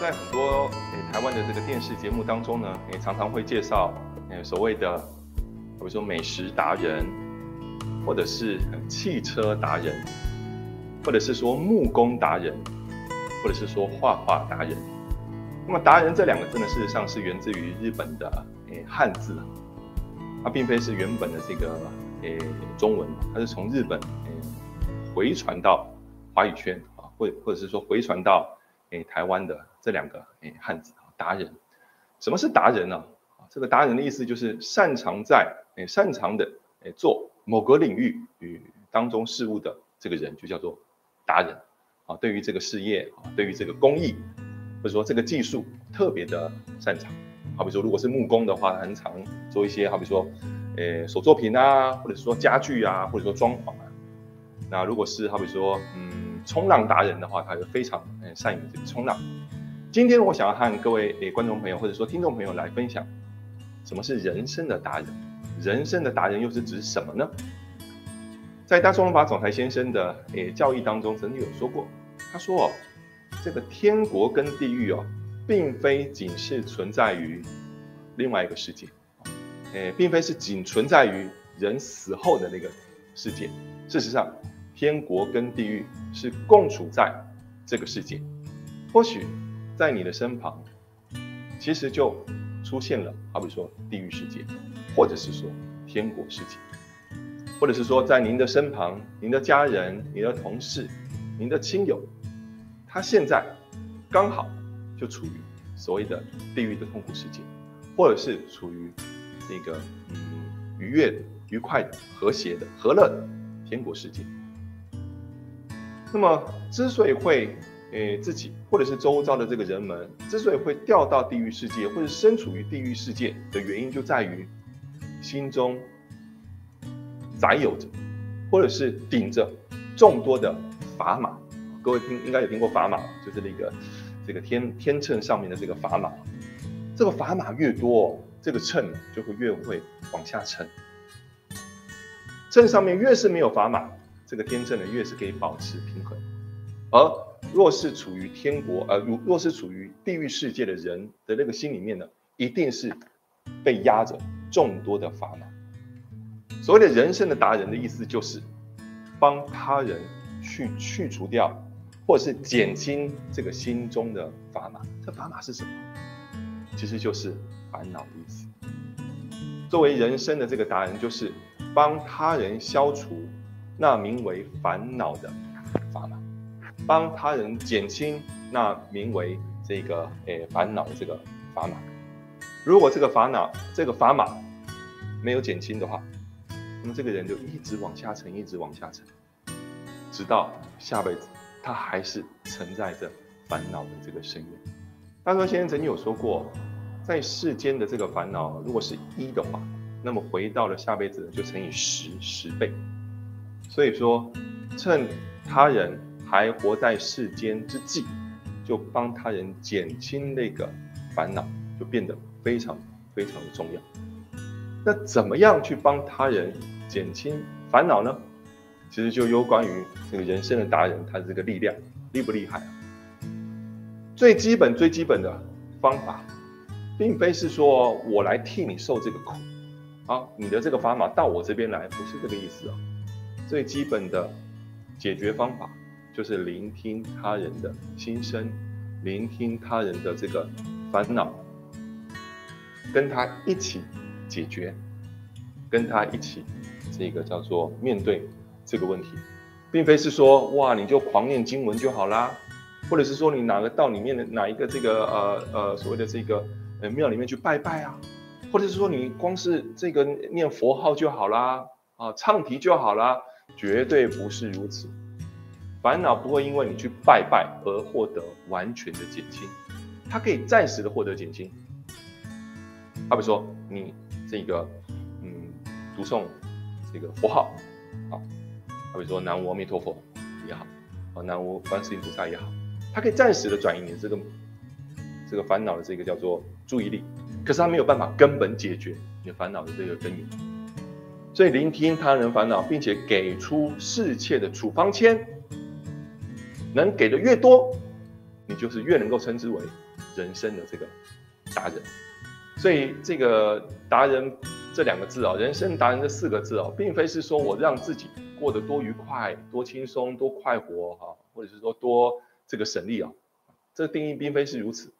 在很多诶台湾的这个电视节目当中呢，也常常会介绍诶所谓的，比如说美食达人，或者是汽车达人，或者是说木工达人，或者是说画画达人。那么达人这两个字呢，事实上是源自于日本的诶汉字，它并非是原本的这个诶中文，它是从日本诶回传到华语圈啊，或或者是说回传到诶台湾的。这两个诶汉字啊，达人，什么是达人呢？啊，这个达人的意思就是擅长在诶擅长的诶做某个领域与当中事物的这个人，就叫做达人啊。对于这个事业啊，对于这个工艺或者说这个技术特别的擅长。好比说，如果是木工的话，很常做一些好比说诶手作品啊，或者说家具啊，或者说装潢啊。那如果是好比说嗯冲浪达人的话，他就非常诶善于这个冲浪。今天我想要和各位诶观众朋友或者说听众朋友来分享，什么是人生的达人？人生的达人又是指什么呢？在大众文法总裁先生的诶教义当中，曾经有说过，他说哦，这个天国跟地狱哦，并非仅是存在于另外一个世界，诶，并非是仅存在于人死后的那个世界。事实上，天国跟地狱是共处在这个世界，或许。在你的身旁，其实就出现了，好比说地狱世界，或者是说天国世界，或者是说在您的身旁，您的家人、您的同事、您的亲友，他现在刚好就处于所谓的地狱的痛苦世界，或者是处于那个嗯愉悦、愉快的、和谐的、和乐的天国世界。那么之所以会诶，自己或者是周遭的这个人们，之所以会掉到地狱世界，或者身处于地狱世界的原因，就在于心中载有着，或者是顶着众多的砝码。各位听应该有听过砝码，就是那个这个天天秤上面的这个砝码。这个砝码越多，这个秤就会越会往下沉。秤上面越是没有砝码，这个天秤呢越是可以保持平衡，而。若是处于天国，呃，如若是处于地狱世界的人的那个心里面呢，一定是被压着众多的砝码。所谓的人生的达人的意思，就是帮他人去去除掉，或者是减轻这个心中的砝码。这砝码是什么？其实就是烦恼的意思。作为人生的这个达人，就是帮他人消除那名为烦恼的。帮他人减轻那名为这个诶烦恼的这个砝码。如果这个烦恼这个砝码没有减轻的话，那么这个人就一直往下沉，一直往下沉，直到下辈子他还是沉在这烦恼的这个深渊。大周先生曾经有说过，在世间的这个烦恼，如果是一的话，那么回到了下辈子就乘以十十倍。所以说，趁他人。还活在世间之际，就帮他人减轻那个烦恼，就变得非常非常的重要。那怎么样去帮他人减轻烦恼呢？其实就有关于这个人生的达人，他这个力量厉不厉害啊？最基本最基本的方法，并非是说我来替你受这个苦，啊，你的这个砝码到我这边来，不是这个意思啊。最基本的解决方法。就是聆听他人的心声，聆听他人的这个烦恼，跟他一起解决，跟他一起这个叫做面对这个问题，并非是说哇你就狂念经文就好啦，或者是说你哪个道里面的哪一个这个呃呃所谓的这个呃庙里面去拜拜啊，或者是说你光是这个念佛号就好啦啊唱题就好啦，绝对不是如此。烦恼不会因为你去拜拜而获得完全的减轻，它可以暂时的获得减轻。好比说你这个嗯读诵这个佛号啊，好比说南无阿弥陀佛也好，啊南无观世音菩萨也好，它可以暂时的转移你这个这个烦恼的这个叫做注意力，可是它没有办法根本解决你烦恼的这个根源。所以聆听他人烦恼，并且给出适切的处方签。能给的越多，你就是越能够称之为人生的这个达人。所以这个达人这两个字啊，人生达人这四个字哦，并非是说我让自己过得多愉快、多轻松、多快活哈，或者是说多这个省力啊，这个定义并非是如此。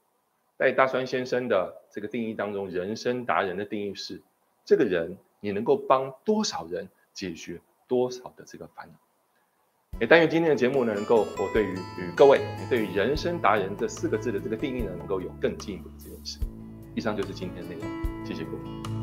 在大川先生的这个定义当中，人生达人的定义是：这个人你能够帮多少人解决多少的这个烦恼。也但愿今天的节目呢，能够我对于与各位对于人生达人这四个字的这个定义呢，能够有更进一步的认识。以上就是今天的内容，谢谢各位。